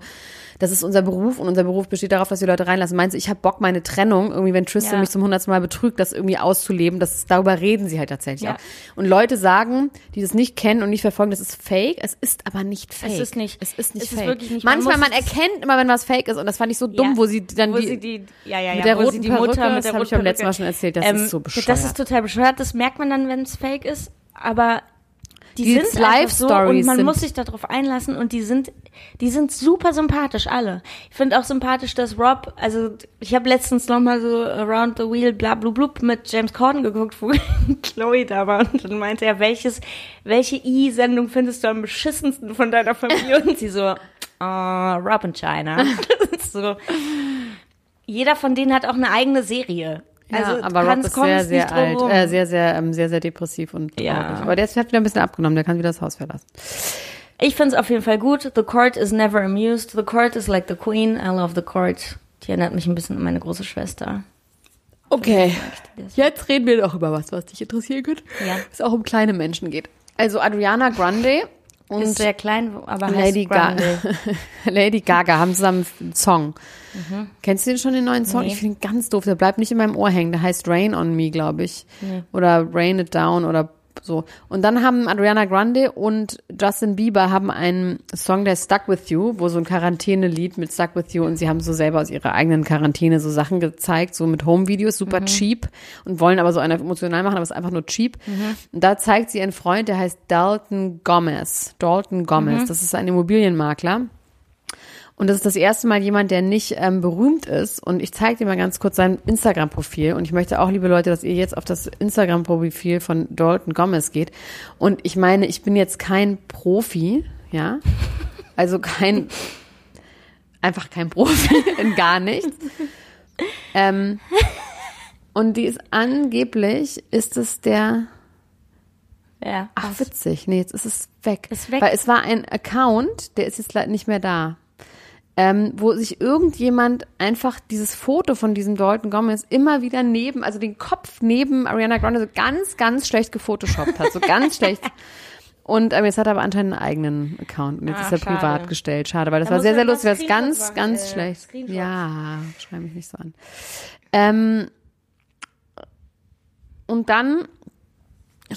das ist unser Beruf und unser Beruf besteht darauf, dass wir Leute reinlassen. Meinst du, ich habe Bock, meine Trennung, irgendwie wenn Tristan Ja. mich zum hundertsten Mal betrügt, das irgendwie auszuleben, das, darüber reden sie halt tatsächlich Ja. auch. Und Leute sagen, die das nicht kennen und nicht verfolgen, das ist fake, es ist aber nicht fake. ist nicht. Es ist nicht Es ist fake. wirklich nicht. Man Manchmal, man es- erkennt immer, wenn was fake ist und das fand ich so dumm, Ja, wo sie dann wo die, sie die, ja, ja, ja, mit der roten die Perücke, Mutter mit das der hab roten ich beim letzten Mal schon erzählt, das ist so bescheuert. Das ist total bescheuert, das merkt man dann, wenn es fake ist, aber die, Die sind einfach so und man muss sich darauf einlassen und die sind, die sind super sympathisch alle. Ich finde auch sympathisch, dass Rob, also ich habe letztens noch mal so Around the Wheel bla bla blub mit James Corden geguckt, wo Chloe da war und dann meinte er, welches, welche I-Sendung findest du am beschissensten von deiner Familie? Und sie so, oh, Rob and China. So, jeder von denen hat auch eine eigene Serie. Also ja, aber Rob ist sehr, sehr alt, äh, sehr, sehr, ähm, sehr, sehr depressiv und Ja. traurig. Aber der ist- hat wieder ein bisschen abgenommen, der kann wieder das Haus verlassen. Ich finde es auf jeden Fall gut. The court is never amused. The court is like the queen. I love the court. Die erinnert mich ein bisschen an meine große Schwester. Okay, jetzt reden wir doch über was, was dich interessieren könnte. Ja. Es auch um kleine Menschen geht. Also Adriana Grande und Ist sehr klein, aber Lady, heißt Ga Grande. Lady Gaga haben zusammen einen Song. Kennst du den schon, den neuen Song? Mhm. Nee. Ich finde ihn ganz doof. Der bleibt nicht in meinem Ohr hängen. Der heißt Rain on Me, glaube ich. Oder Rain It Down oder so. Und dann haben Adriana Grande und Justin Bieber haben einen Song, der Stuck With You, wo so ein Quarantäne-Lied mit Stuck With You und sie haben so selber aus ihrer eigenen Quarantäne so Sachen gezeigt, so mit Home-Videos, super cheap und wollen aber so eine emotional machen, aber es ist einfach nur cheap. Und da zeigt sie ihren Freund, der heißt Dalton Gomez. Dalton Gomez. Das ist ein Immobilienmakler. Und das ist das erste Mal jemand, der nicht ähm, berühmt ist. Und ich zeige dir mal ganz kurz sein Instagram-Profil. Und ich möchte auch, liebe Leute, dass ihr jetzt auf das Instagram-Profil von Dalton Gomez geht. Und ich meine, ich bin jetzt kein Profi, ja. Also kein, einfach kein Profi in gar nichts. Ähm, und die ist angeblich, ist es der, Ja. ach witzig, nee, jetzt ist es weg. Ist weg. Weil es war ein Account, der ist jetzt leider nicht mehr da ähm, wo sich irgendjemand einfach dieses Foto von diesem Dalton Gomez immer wieder neben, also den Kopf neben Ariana Grande so ganz, ganz schlecht gefotoshoppt hat, so ganz schlecht. Und ähm, jetzt hat er aber anscheinend einen eigenen Account und jetzt Ah, ist er schade. privat gestellt. Schade, weil das Da war sehr, sehr lustig, es Screenshots ganz, machen, ganz äh, schlecht. Ja, schreib mich nicht so an. Ähm, und dann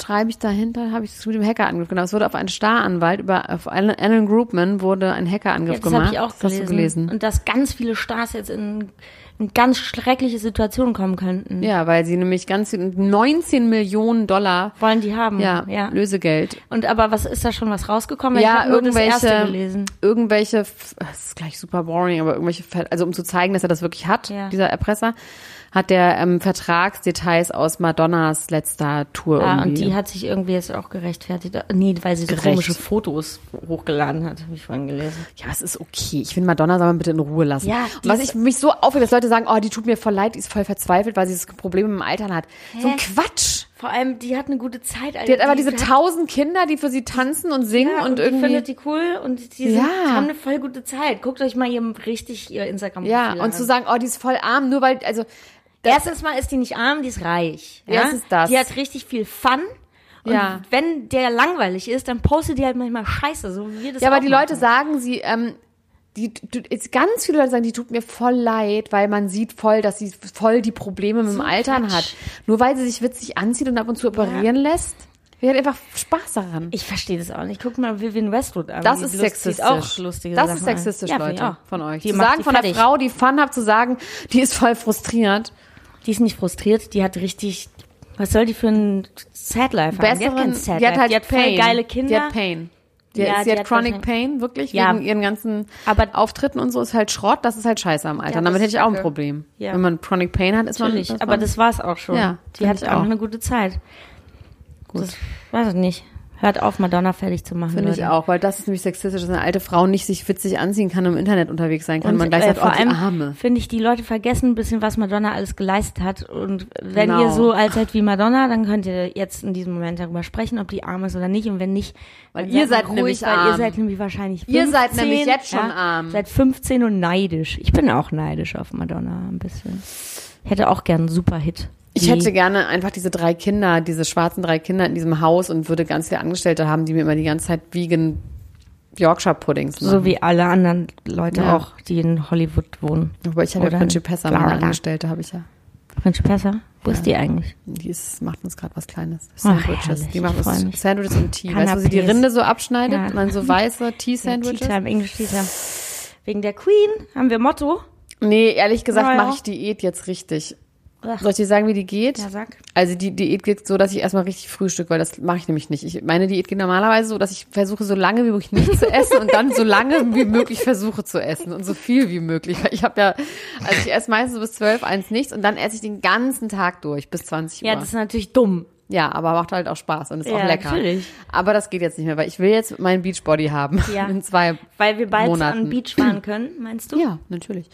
schreibe ich dahinter, habe ich es mit dem Hackerangriff, genau. Es wurde auf einen Staranwalt, über auf Alan, Groupman wurde ein Hackerangriff Ja, das gemacht. habe ich auch das hast du gelesen. Und dass ganz viele Stars jetzt in, in ganz schreckliche Situationen kommen könnten. Ja, weil sie nämlich ganz 19 Millionen Dollar Wollen die haben. ja, ja. Lösegeld. Und aber was ist da schon was rausgekommen? ich Ja, habe nur das erste irgendwelche, gelesen. irgendwelche, das ist gleich super boring, aber irgendwelche, also um zu zeigen, dass er das wirklich hat, Ja. dieser Erpresser, hat der ähm, Vertragsdetails aus Madonnas letzter Tour Ja, irgendwie. und die hat sich irgendwie jetzt auch gerechtfertigt. Nee, weil sie so Gerecht. komische Fotos hochgeladen hat, habe ich vorhin gelesen. ja, es ist okay. Ich finde, Madonna soll man bitte in Ruhe lassen. Ja, was ich mich so aufregt, dass Leute sagen, oh, die tut mir voll leid, die ist voll verzweifelt, weil sie das Problem mit dem Altern hat. So ein Hä? Quatsch. Vor allem, die hat eine gute Zeit. Alter. Die hat aber diese tausend Kinder, die für sie tanzen und singen ja, und, und irgendwie. Die findet die cool und die sind, Ja. haben eine voll gute Zeit. Guckt euch mal ihr richtig ihr Instagram ja, an. und zu sagen, oh, die ist voll arm, nur weil, also, Erstens mal ist die nicht arm, die ist reich. Ja? Erstens das. Die hat richtig viel Fun. Und Ja. wenn der langweilig ist, dann postet die halt manchmal Scheiße, so wie wir das Ja, aber die Leute machen. sagen, sie, ähm, die, du, jetzt ganz viele Leute sagen, die tut mir voll leid, weil man sieht voll, dass sie voll die Probleme mit dem So Altern Quatsch. hat. Nur weil sie sich witzig anzieht und ab und zu operieren lässt. Wir hat einfach Spaß daran. Ich verstehe das auch nicht. Guck mal Vivian Westwood an. Das Die ist sexistisch. auch lustige das Sachen ist sexistisch, an. Ja, Leute, auch. von euch. Die zu sagen die von der fertig. Frau, die Fun hat, zu sagen, die ist voll frustriert. Die ist nicht frustriert, die hat richtig. Was soll die für ein Sad Life haben? Die hat kein Besseren, Sad die hat halt die hat voll Pain. geile Kinder. Die hat Pain. Die, Ja, sie hat hat Chronic Pain, wirklich, Ja. wegen ihren ganzen Aber- Auftritten und so ist halt Schrott, das ist halt scheiße am Alter. Ja, Damit hätte ich auch ein. Problem. Ja. Wenn man Chronic Pain hat, ist Natürlich, man... ist aber das war's auch schon. Ja, die find hat ich auch auch. eine gute Zeit. Gut. Das weiß ich nicht. Hört auf, Madonna fertig zu machen. Finde ich Leute. auch, weil das ist nämlich sexistisch, dass eine alte Frau nicht sich witzig anziehen kann und im Internet unterwegs sein kann. Und man gleich äh, sagt, vor oh, allem Arme. finde ich, die Leute vergessen ein bisschen, was Madonna alles geleistet hat. Und wenn Genau. ihr so alt seid wie Madonna, dann könnt ihr jetzt in diesem Moment darüber sprechen, ob die arm ist oder nicht. Und wenn nicht, Weil ihr seid seid mal nämlich weil ihr arm. seid nämlich wahrscheinlich 15, Ihr seid nämlich jetzt schon ja, arm. Seid 15 und neidisch. Ich bin auch neidisch auf Madonna ein bisschen. Ich hätte auch gern einen Superhit. Ich hätte gerne einfach diese drei Kinder, diese schwarzen drei Kinder in diesem Haus und würde ganz viele Angestellte haben, die mir immer die ganze Zeit vegan Yorkshire Puddings machen. so wie alle anderen Leute Ja. auch, die in Hollywood wohnen. Aber ich habe ja Principessa, meine. Angestellte habe ich ja. Principessa? Wo ist die eigentlich? Die ist, macht uns gerade was Kleines. Ach, Sandwiches. herrlich, die macht uns. Sandwiches und Tee. Weißt du, wo sie die. Rinde so abschneidet Ja. dann so weiße Ja, Tea-Sandwiches? Tea Time, English Tea Time. Wegen der Queen haben wir Motto. nee, ehrlich gesagt Ja, ja. mache ich Diät jetzt richtig. Ach, Soll ich dir sagen, wie die geht? ja, sag. Also die Diät geht so, dass ich erstmal richtig frühstück, weil das mache ich nämlich nicht. Ich, meine Diät geht normalerweise so, dass ich versuche, so lange wie möglich nicht zu essen und dann so lange wie möglich versuche zu essen und so viel wie möglich. Ich habe ja, also ich esse meistens so bis zwölf, eins nichts und dann esse ich den ganzen Tag durch bis 20 Ja, Uhr. das ist natürlich dumm. Ja, aber macht halt auch Spaß und ist Ja, auch lecker. natürlich. Aber das geht jetzt nicht mehr, weil ich will jetzt meinen Beachbody haben. Ja. In zwei. Weil wir bald Monaten. an den Beach fahren können, meinst du? Ja, natürlich.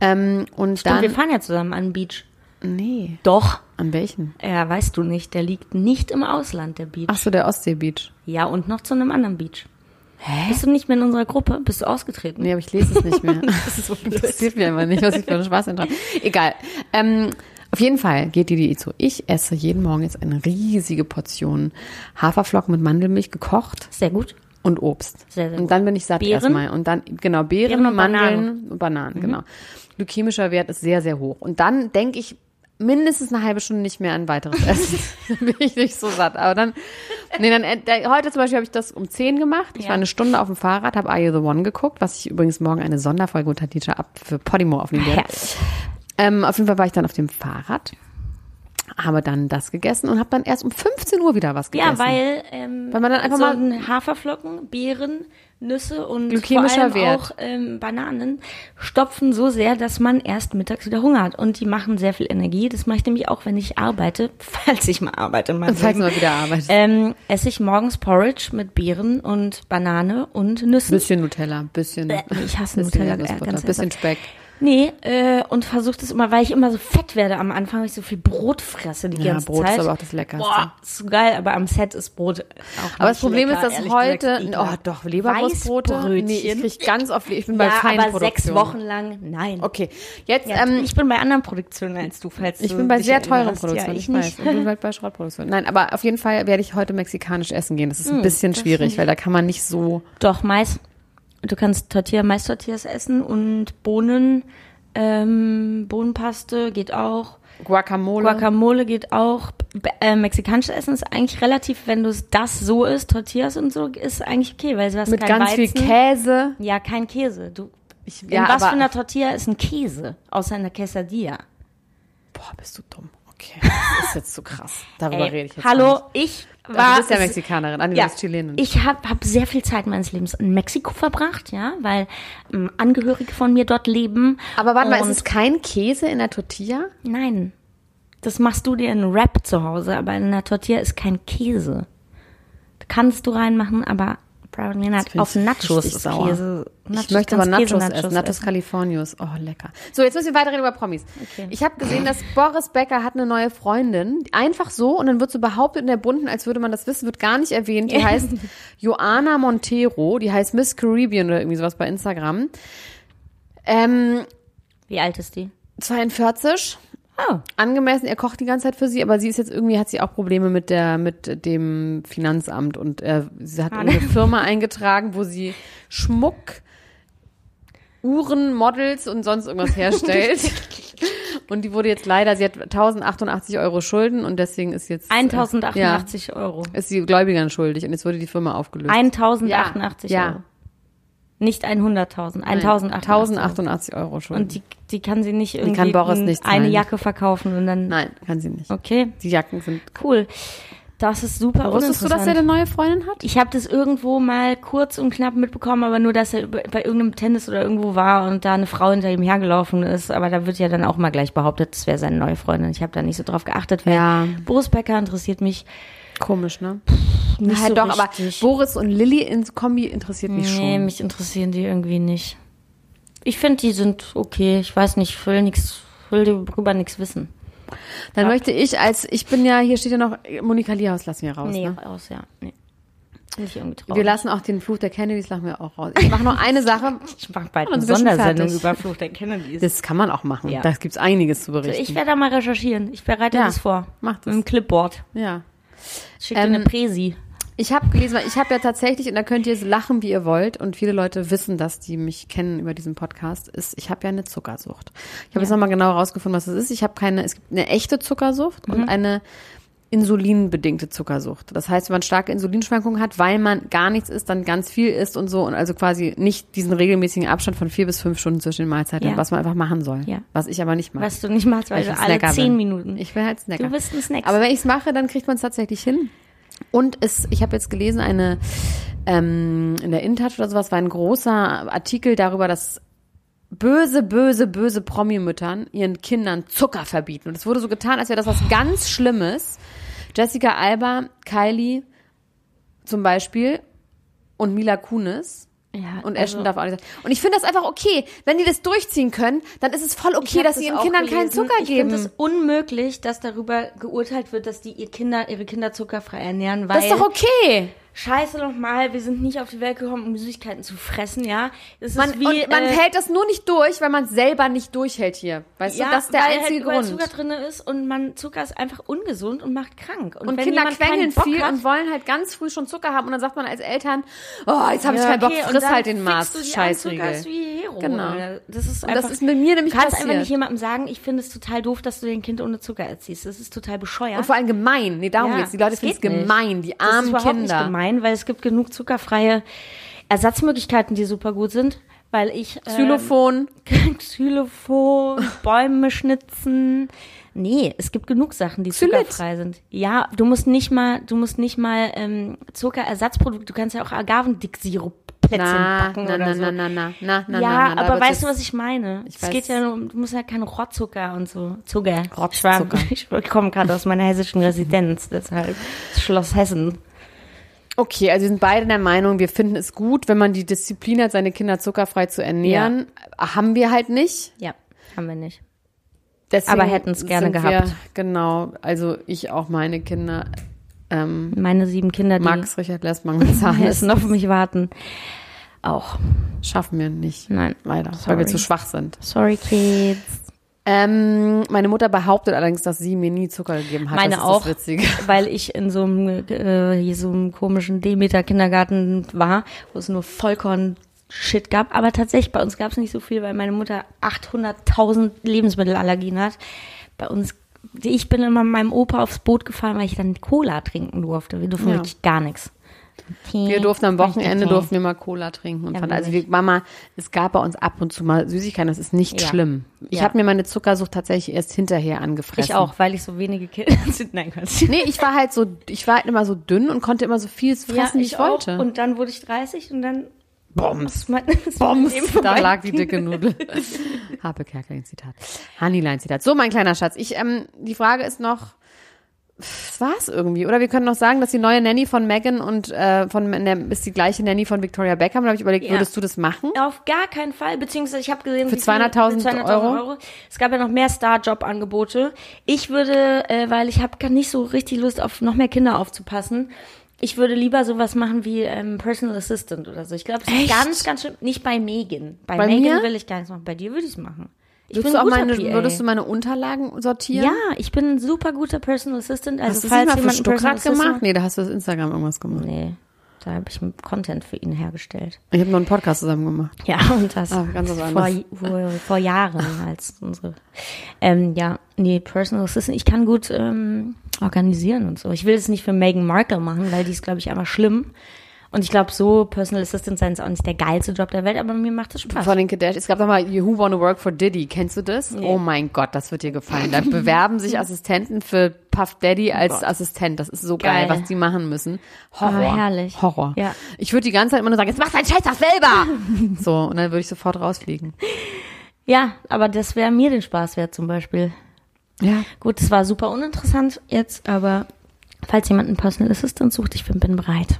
Ähm, und Und dann. wir fahren ja zusammen an den Beach. Nee. Doch. An welchen? Ja, weißt du nicht, der liegt nicht im Ausland, der Beach. Ach so, der Ostsee-Beach. Ja, und noch zu einem anderen Beach. Hä? Bist du nicht mehr in unserer Gruppe? Bist du ausgetreten? Nee, aber ich lese es nicht mehr. Das ist so blöd. Interessiert mich immer nicht, was ich für einen Spaß dran Egal. Ähm, auf jeden Fall geht die Diät so. Ich esse jeden Morgen jetzt eine riesige Portion Haferflocken mit Mandelmilch gekocht Sehr gut. und Obst. Sehr, sehr und dann bin ich satt Beeren? erstmal. Und dann, genau, Beeren, Beeren und Mandeln und Bananen, genau. Glykämischer Wert ist sehr, sehr hoch. Und dann denke ich mindestens eine halbe Stunde nicht mehr an weiteres Essen. bin ich nicht so satt. Aber dann, nee, dann, äh, heute zum Beispiel habe ich das um 10 gemacht. Ich Ja. war eine Stunde auf dem Fahrrad, habe Are You the One geguckt, was ich übrigens morgen eine Sonderfolge unter Teacher ab für Podimo aufnehmen werde. Herrlich. Ähm, auf jeden Fall war ich dann auf dem Fahrrad, habe dann das gegessen und habe dann erst um 15 Uhr wieder was gegessen. Ja, weil, ähm, Weil man dann einfach so mal- Haferflocken, Beeren, Nüsse und vor allem Wert. auch ähm, Bananen stopfen so sehr, dass man erst mittags wieder Hunger hat. Und die machen sehr viel Energie. Das mache ich nämlich auch, wenn ich arbeite, falls ich mal arbeite. meinem Falls Leben. man wieder arbeitet. Ähm, esse ich morgens Porridge mit Beeren und Banane und Nüssen. bisschen Nutella, bisschen, Äh, ich hasse bisschen Nutella, äh, ganz bisschen einfach. Speck. Nee, äh, und versuche das immer, weil ich immer so fett werde am Anfang, weil ich so viel Brot fresse die Ja, ganze Brot ist Zeit. aber auch das Leckerste. Boah, ist so geil, aber am Set ist Brot auch Aber das Problem lecker, ist, dass heute, gesagt, oh doch, Leberwurstbrote. Nee, ich krieg ganz oft, ich bin bei ja, aber sechs Wochen lang, nein. Okay, jetzt, Ja, ähm, ich bin bei anderen Produktionen als du, falls ich du bin bei sehr teuren. Produktionen, Ja, ich, ich weiß. Und du bist halt bei Schrottproduktionen. Nein, aber auf jeden Fall werde ich heute mexikanisch essen gehen. Das ist ein Hm, bisschen schwierig, weil da kann man nicht so, Doch, Mais. Du kannst Tortilla, Mais-Tortillas essen und Bohnen, ähm, Bohnenpaste geht auch. Guacamole. Guacamole geht auch. Äh, mexikanisches Essen ist eigentlich relativ, wenn du das so isst, Tortillas und so, ist eigentlich okay, weil du hast mit kein ganz viel Weizen. Käse. Ja, kein Käse. Du, Ich, in ja, was aber, für einer Tortilla ist ein Käse? Außer einer Quesadilla. boah, bist du dumm. Okay, das ist jetzt zu krass. Darüber Ey, rede ich jetzt hallo, ich war. du bist ja Mexikanerin, Anni, Ja, du bist Chilenin. ich habe hab sehr viel Zeit meines Lebens in Mexiko verbracht, ja, weil ähm, Angehörige von mir dort leben. aber warte mal, ist es kein Käse in der Tortilla? Nein, das machst du dir in Wrap zu Hause, aber in einer Tortilla ist kein Käse. Kannst du reinmachen, aber Nut bin auf ich Nachos ist sauer. Käse. ich möchte aber Nachos Käse-Nachos essen, Nachos Californios. Oh, lecker. So, jetzt müssen wir weiterreden über Promis. Okay. Ich habe gesehen, dass Boris Becker hat eine neue Freundin. Einfach so und dann wird so behauptet in der Bunten, als würde man das wissen, wird gar nicht erwähnt. Die heißt Joana Montero, die heißt Miss Caribbean oder irgendwie sowas bei Instagram. Ähm, Wie alt ist die? 42. Oh. angemessen, er kocht die ganze Zeit für sie, aber sie ist jetzt irgendwie, hat sie auch Probleme mit der, mit dem Finanzamt und äh, sie hat eine Firma eingetragen, wo sie Schmuck, Uhren, Models und sonst irgendwas herstellt. und die wurde jetzt leider, sie hat 1088 Euro Schulden und deswegen ist jetzt, äh, 1088 Euro. ja, ist sie Gläubigern schuldig und jetzt wurde die Firma aufgelöst. 1088 Ja. Euro. Nicht 100.000, 1088. 1088 Euro Schulden. Und die, die kann sie nicht irgendwie kann Boris nicht eine. Jacke verkaufen und dann. Nein, kann sie nicht. Okay, Die Jacken sind. cool. Das ist super Wusstest du, dass er eine neue Freundin hat? Ich habe das irgendwo mal kurz und knapp mitbekommen, aber nur, dass er bei irgendeinem Tennis oder irgendwo war und da eine Frau hinter ihm hergelaufen ist. Aber da wird ja dann auch mal gleich behauptet, es wäre seine neue Freundin. Ich habe da nicht so drauf geachtet, weil Ja. Boris Becker interessiert mich Komisch, ne? Nicht ja, so doch, aber richtig. Boris und Lilly in Kombi interessiert mich Nee, schon. mich interessieren die irgendwie nicht. Ich finde, die sind okay. Ich weiß nicht, ich will nichts, will darüber nichts wissen. Dann möchte ich als, ich bin ja, hier steht ja noch, Monika Liehaus lassen wir raus, nee, ne? raus, ja. Nee. Wir lassen auch den Fluch der Kennedys, lassen wir auch raus. Ich mache noch eine Sache, ich mache bald Und eine Sondersendung über Fluch der Kennedys. das kann man auch machen. Ja. Da gibt's einiges zu berichten. ich werde da mal recherchieren. Ich bereite Ja, das vor. mach das. Mit einem Clipboard. ja. Schick dir Ähm, eine Präsi. Ich habe gelesen, weil ich habe ja tatsächlich, und da könnt ihr jetzt lachen, wie ihr wollt, und viele Leute wissen das, die mich kennen über diesen Podcast, ist, ich habe ja eine Zuckersucht. Ich habe jetzt nochmal genau rausgefunden, was das ist. Ich habe keine, es gibt eine echte Zuckersucht und eine insulinbedingte Zuckersucht. Das heißt, wenn man starke Insulinschwankungen hat, weil man gar nichts isst, dann ganz viel isst und so und also quasi nicht diesen regelmäßigen Abstand von vier bis fünf Stunden zwischen den Mahlzeiten, Ja. was man einfach machen soll. Ja. Was ich aber nicht mache. Was du nicht machst, weil ich du alle zehn bin. Minuten. Ich bin halt Snacker. Du bist ein Snack. Aber wenn ich es mache, dann kriegt man es tatsächlich hin. Und es, ich habe jetzt gelesen, eine ähm, in der InTouch oder sowas war ein großer Artikel darüber, dass böse, böse, böse Promi-Müttern ihren Kindern Zucker verbieten. Und es wurde so getan, als wäre das was ganz Schlimmes. Jessica Alba, Kylie zum Beispiel und Mila Kunis. Ja, Und also- Ashton darf auch nicht sein. Und ich finde das einfach okay. Wenn die das durchziehen können, dann ist es voll okay, dass das sie ihren Kindern keinen gelesen. Zucker ich geben. Ich finde es unmöglich, dass darüber geurteilt wird, dass die ihr Kinder, ihre Kinder zuckerfrei ernähren, weil das ist doch okay. Scheiße nochmal, wir sind nicht auf die Welt gekommen, um Süßigkeiten zu fressen, ja. Das Man, ist wie, und man äh, hält das nur nicht durch, weil man es selber nicht durchhält hier. Weißt ja, du, das ist der weil einzige halt Grund. Zucker drin ist und man Zucker ist einfach ungesund und macht krank. Und, und Kinder quengeln viel hat, und wollen halt ganz früh schon Zucker haben und dann sagt man als Eltern, oh, jetzt habe ich Ja, keinen Bock, okay, und friss dann halt den Maß, Scheißriegel. Genau. Das ist Und das einfach, ist mit mir nämlich kannst einfach passiert. nicht jemandem sagen, ich finde es total doof, dass du dein Kind ohne Zucker erziehst. Das ist total bescheuert. Und vor allem gemein. Nee, darum Ja, geht's. Die Leute finden es gemein, die armen Kinder. nicht gemein, weil es gibt genug zuckerfreie Ersatzmöglichkeiten, die super gut sind. Weil ich ähm, Xylophon. Xylophon, Bäume schnitzen. Nee, es gibt genug Sachen, die Xylit. zuckerfrei sind. Ja, du musst nicht mal, du musst nicht mal ähm, Zuckerersatzprodukte, du kannst ja auch Agavendick-Sirup-Plätzchen Na, backen na, oder na, so. na, na, na, na, na, ja, na, aber weißt du, was ich meine? Ich es weiß. geht ja nur, um- du musst ja keinen Rottzucker und so. Zucker. Rottzucker. Ich, ich komme gerade aus meiner hessischen Residenz, deshalb Schloss Hessen. Okay, also wir sind beide der Meinung, wir finden es gut, wenn man die Disziplin hat, seine Kinder zuckerfrei zu ernähren. Haben wir halt nicht. Ja, haben wir nicht. Deswegen Aber hätten's gerne sind gehabt. Wir, genau, also ich auch meine Kinder. Ähm, Meine sieben Kinder, die Max, Richard Lessmann, müssen González auf mich warten. Auch. schaffen wir nicht. Nein. Leider, Sorry. weil wir zu schwach sind. Sorry, Kids. Ähm, meine Mutter behauptet allerdings, dass sie mir nie Zucker gegeben hat. Meine das auch, weil ich in so einem, äh, hier so einem komischen Demeter-Kindergarten war, wo es nur Vollkorn-Shit gab. Aber tatsächlich, bei uns gab es nicht so viel, weil meine Mutter 800.000 Lebensmittelallergien hat. Bei uns, ich bin immer mit meinem Opa aufs Boot gefahren, weil ich dann Cola trinken durfte. Wir durften Ja. wirklich gar nichts. Wir durften am Wochenende Tee. durften wir mal Cola trinken und Ja, fand, also wir, Mama, es gab bei uns ab und zu mal Süßigkeiten, das ist nicht Ja. schlimm. Ich Ja. habe mir meine Zuckersucht tatsächlich erst hinterher angefressen. Ich auch, weil ich so wenige Kinder sind. Nein, Quatsch. Nee, ich war halt so, ich war halt immer so dünn und konnte immer so viel fressen, wie ich, auch. wollte. Und dann wurde ich 30 und dann Bombs. Bombs, da lag die dicke Nudel. Harpe Kerkeling Zitat. Hanilein Zitat. So, mein kleiner Schatz. Ich, ähm, die Frage ist noch, das war's irgendwie. Oder wir können noch sagen, dass die neue Nanny von Megan und äh, von der ist die gleiche Nanny von Victoria Beckham. Da habe ich überlegt, Ja. würdest du das machen? Auf gar keinen Fall, beziehungsweise ich habe gesehen, Für wie viel- 200.000 für Euro? Es gab ja noch mehr Star-Job-Angebote. Ich würde, äh, weil ich habe gar nicht so richtig Lust auf noch mehr Kinder aufzupassen. Ich würde lieber sowas machen wie ähm, Personal Assistant oder so. Ich glaube, es ist ganz, ganz schön. Nicht bei Megan. Bei, Bei Megan will ich gar nichts machen. Bei dir würde ich es machen. Ich Würdest, du auch meine, PA. würdest du meine Unterlagen sortieren? Ja, ich bin ein super guter Personal Assistant. Also Hast du das falls mal für Stuttgart gemacht? Nee, da hast du das Instagram irgendwas gemacht. Nee, da habe ich Content für ihn hergestellt. Ich habe noch einen Podcast zusammen gemacht. Ja, und das Ah, ganz was vor, vor, vor Jahren als unsere. Ähm, ja, nee, Personal Assistant. Ich kann gut ähm, organisieren und so. Ich will es nicht für Meghan Markle machen, weil die ist, glaube ich, einfach schlimm. Und ich glaube, so Personal Assistant sein ist auch nicht der geilste Job der Welt, aber mir macht das Spaß. Von den Kardashians. Es gab doch mal Who Wanna Work for Diddy. Kennst du das? Oh mein Gott, das wird dir gefallen. Da bewerben sich Assistenten für Puff Daddy als Assistent. Das ist so geil, Geil. was die machen müssen. Horror. Ah, herrlich. Horror. Ja. Ich würde die ganze Zeit immer nur sagen, jetzt mach deinen Scheiß doch selber. so, und dann würde ich sofort rausfliegen. Ja, aber das wäre mir den Spaß wert zum Beispiel. Ja. Gut, es war super uninteressant jetzt, aber Falls jemand einen Personal Assistant sucht, ich bin, bin bereit.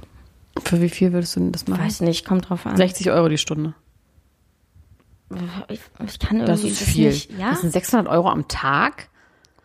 Für wie viel würdest du denn das machen? Weiß nicht, kommt drauf an. 60 Euro die Stunde. Ich, ich kann Das irgendwie ist viel. Nicht, ja? Das sind 600 Euro am Tag.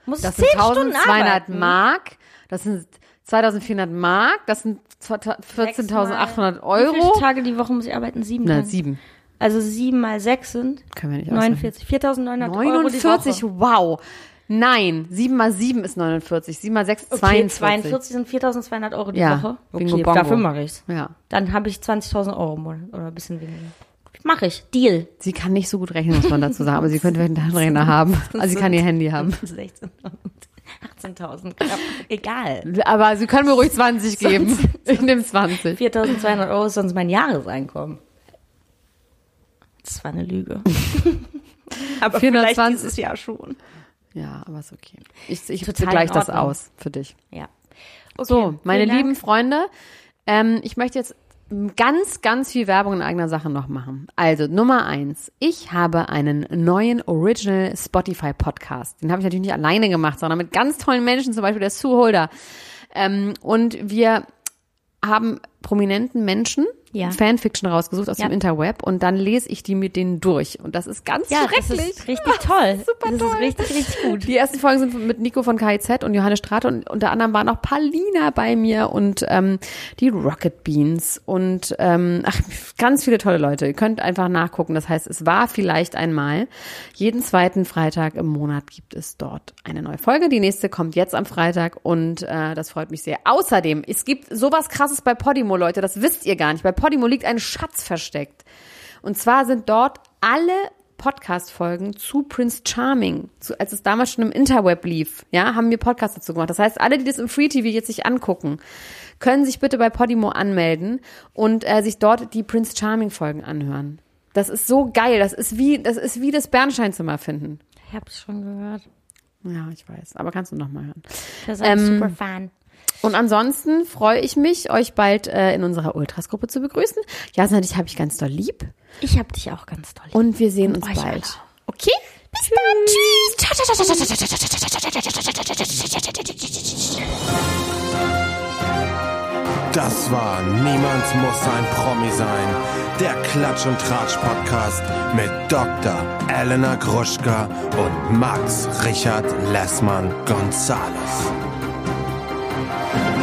Muss Das sind Stunden 1200 arbeiten. Mark. Das sind 2400 Mark. Das sind 14.800 Wie Euro. viele Tage die Woche muss ich arbeiten? Sieben Na, Tage. sieben. Also sieben mal sechs sind Können wir nicht ausrechnen. 49. 4.900 Euro die 49, Woche. wow. Nein, 7 mal 7 ist 49. 7 mal 6, Okay, 42. 42 sind 4.200 Euro die Ja, Woche. Bingo Okay, Bongo. dafür mache ich's. Ja. Dann habe ich 20.000 Euro im Monat oder ein bisschen weniger. Mache ich. Deal. Sie kann nicht so gut rechnen, muss man dazu sagen, aber sie könnte einen Taschenrechner haben. Also sie kann ihr Handy haben. 16.000. 18.000. knapp. Egal. Aber sie können mir ruhig 20 geben. Ich nehme 20. 4.200 Euro ist sonst mein Jahreseinkommen. Das war eine Lüge. Aber 420. vielleicht dieses Jahr schon. Ja, aber ist okay. Ich, ich gleich das aus für dich. Ja. Okay, So, meine vielen Dank. lieben Freunde, ähm, ich möchte jetzt ganz, ganz viel Werbung in eigener Sache noch machen. Also Nummer eins, ich habe einen neuen Original Spotify Podcast. Den habe ich natürlich nicht alleine gemacht, sondern mit ganz tollen Menschen, zum Beispiel der Sue Holder. Ähm, und wir haben prominenten Menschen Ja. Fanfiction rausgesucht aus Ja. dem Interweb und dann lese ich die mit denen durch. Und das ist ganz Ja, das schrecklich. ist richtig toll. Super das toll. ist richtig, richtig gut. Die ersten Folgen sind mit Nico von KIZ und Johannes Strate und unter anderem waren auch Paulina bei mir und ähm, die Rocket Beans und ähm, ach, ganz viele tolle Leute. Ihr könnt einfach nachgucken. Das heißt, es war vielleicht einmal. Jeden zweiten Freitag im Monat gibt es dort eine neue Folge. Die nächste kommt jetzt am Freitag und äh, das freut mich sehr. Außerdem, es gibt sowas krasses bei Podimo, Leute. Das wisst ihr gar nicht. Bei Podimo liegt ein Schatz versteckt. Und zwar sind dort alle Podcast-Folgen zu Prince Charming, zu, als es damals schon im Interweb lief, ja, haben wir Podcasts dazu gemacht. Das heißt, alle, die das im Free TV jetzt sich angucken, können sich bitte bei Podimo anmelden und äh, sich dort die Prince Charming-Folgen anhören. Das ist so geil. Das ist wie, das ist wie das Bernsteinzimmer finden. Ich hab's schon gehört. Ja, ich weiß. Aber kannst du noch mal hören. Das ist ein Ähm, super Fan. Und ansonsten freue ich mich, euch bald äh, in unserer Ultras-Gruppe zu begrüßen. Jasna, dich habe ich ganz doll lieb. Ich hab dich auch ganz toll. lieb. Und wir sehen uns bald. alle. Okay? Bis Das war Niemand muss ein Promi sein. Der Klatsch und Tratsch Podcast mit Dr. Elena Gruschka und Max Richard Lessmann Gonzales. Thank you.